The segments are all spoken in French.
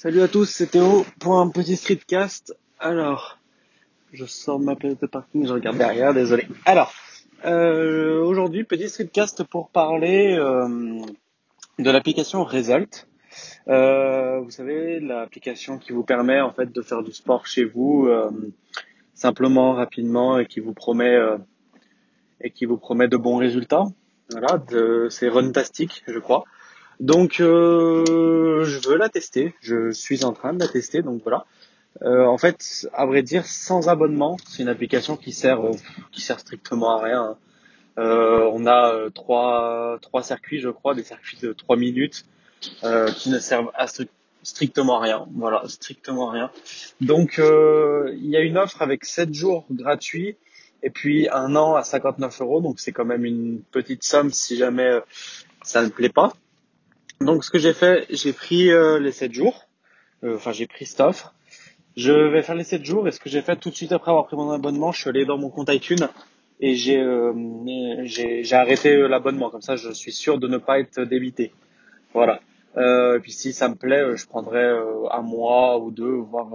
Salut à tous, c'est Théo pour un petit streetcast. Alors, je sors ma place de parking, je regarde derrière, désolé. Alors, euh, aujourd'hui, petit streetcast pour parler euh, de l'application Result. Euh, vous savez, l'application qui vous permet en fait de faire du sport chez vous simplement, rapidement et qui vous promet et qui vous promet de bons résultats. Voilà, c'est Runtastic, je crois. Donc, euh, je veux la tester. Je suis en train de la tester. Donc voilà. Euh, en fait, à vrai dire, sans abonnement, c'est une application qui sert, euh, qui sert strictement à rien. Hein. Euh, on a euh, trois, trois circuits, je crois, des circuits de trois minutes qui ne servent à strictement rien. Voilà, strictement rien. Donc, il y a une offre avec 7 jours gratuits et puis un an à 59 euros. Donc, c'est quand même une petite somme si jamais ça ne plaît pas. Donc ce que j'ai fait, j'ai pris euh, les 7 jours. Euh, enfin, j'ai pris cette offre. Je vais faire les 7 jours et ce que j'ai fait tout de suite après avoir pris mon abonnement, je suis allé dans mon compte iTunes et j'ai euh, j'ai arrêté l'abonnement. Comme ça, je suis sûr de ne pas être débité. Voilà. et puis si ça me plaît, je prendrai un mois ou deux, voir,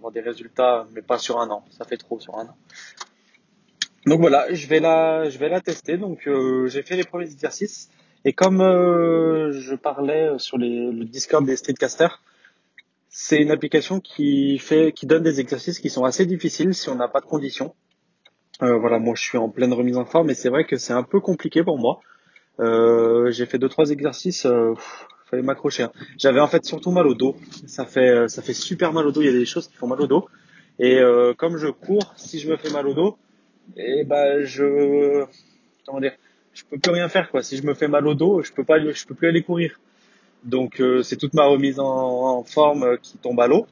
voir des résultats, mais pas sur un an. Ça fait trop sur un an. Donc voilà, je vais la, je vais la tester. Donc j'ai fait les premiers exercices. Et comme euh, je parlais sur les, le Discord des streetcasters, c'est une application qui fait, qui donne des exercices qui sont assez difficiles si on n'a pas de conditions. Euh, voilà, moi je suis en pleine remise en forme, mais c'est vrai que c'est un peu compliqué pour moi. Euh, j'ai fait deux trois exercices, euh, fallait m'accrocher. Hein. J'avais en fait surtout mal au dos. Ça fait euh, ça fait super mal au dos. Il y a des choses qui font mal au dos. Et euh, comme je cours, si je me fais mal au dos, et eh ben je comment dire, je peux plus rien faire quoi. Si je me fais mal au dos, je peux pas, je peux plus aller courir. Donc euh, c'est toute ma remise en, forme euh, qui tombe à l'eau.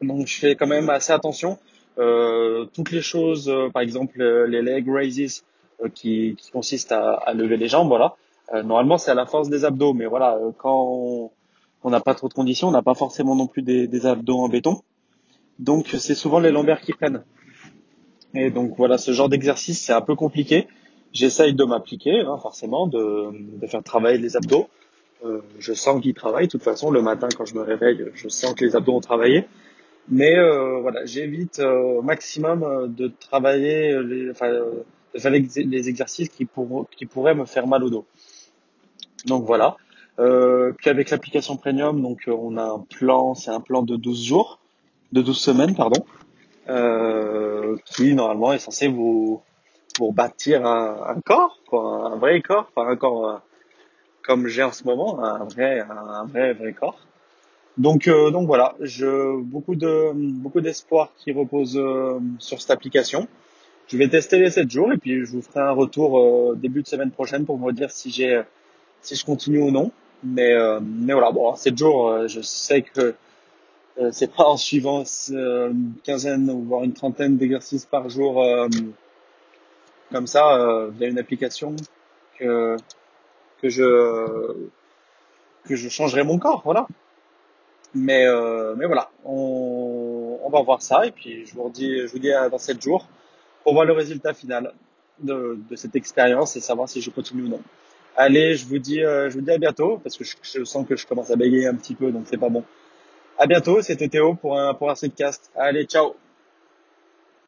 Donc je fais quand même assez attention. Euh, toutes les choses, par exemple les leg raises qui, qui consistent à, à, lever les jambes, voilà. normalement c'est à la force des abdos, mais voilà quand on n'a pas trop de conditions, on n'a pas forcément non plus des, des abdos en béton. Donc c'est souvent les lombaires qui prennent. Et donc voilà, ce genre d'exercice c'est un peu compliqué j'essaye de m'appliquer, hein, forcément, de, faire travailler les abdos. Euh, je sens qu'ils travaillent. De toute façon, le matin, quand je me réveille, je sens que les abdos ont travaillé. Mais euh, voilà, j'évite euh, au maximum euh, de travailler, les, enfin, euh, de faire les, exercices qui, pour, qui pourraient me faire mal au dos. Donc voilà. puis avec l'application Premium, donc on a un plan, c'est un plan de 12 jours, de 12 semaines, pardon, qui normalement est censé vous pour bâtir un, corps, quoi, un vrai corps, pas un corps euh, comme j'ai en ce moment, un vrai, un vrai, vrai corps. Donc, euh, donc voilà, je beaucoup de beaucoup d'espoir qui repose euh, sur cette application. Je vais tester les 7 jours et puis je vous ferai un retour début de semaine prochaine pour vous dire si j'ai si je continue ou non. Mais mais voilà, bon, 7 jours, je sais que c'est pas en suivant une quinzaine ou voire une trentaine d'exercices par jour comme ça euh, via une application que que je que je changerai mon corps, voilà. Mais euh, mais voilà, on, on va voir ça et puis je vous dis je vous dis dans 7 jours pour voir le résultat final de, de cette expérience et savoir si je continue ou non. Allez, je vous dis euh, je vous dis à bientôt parce que je, je, sens que je commence à bégayer un petit peu donc c'est pas bon. À bientôt, c'était Théo pour un pour un streetcast. Allez, ciao.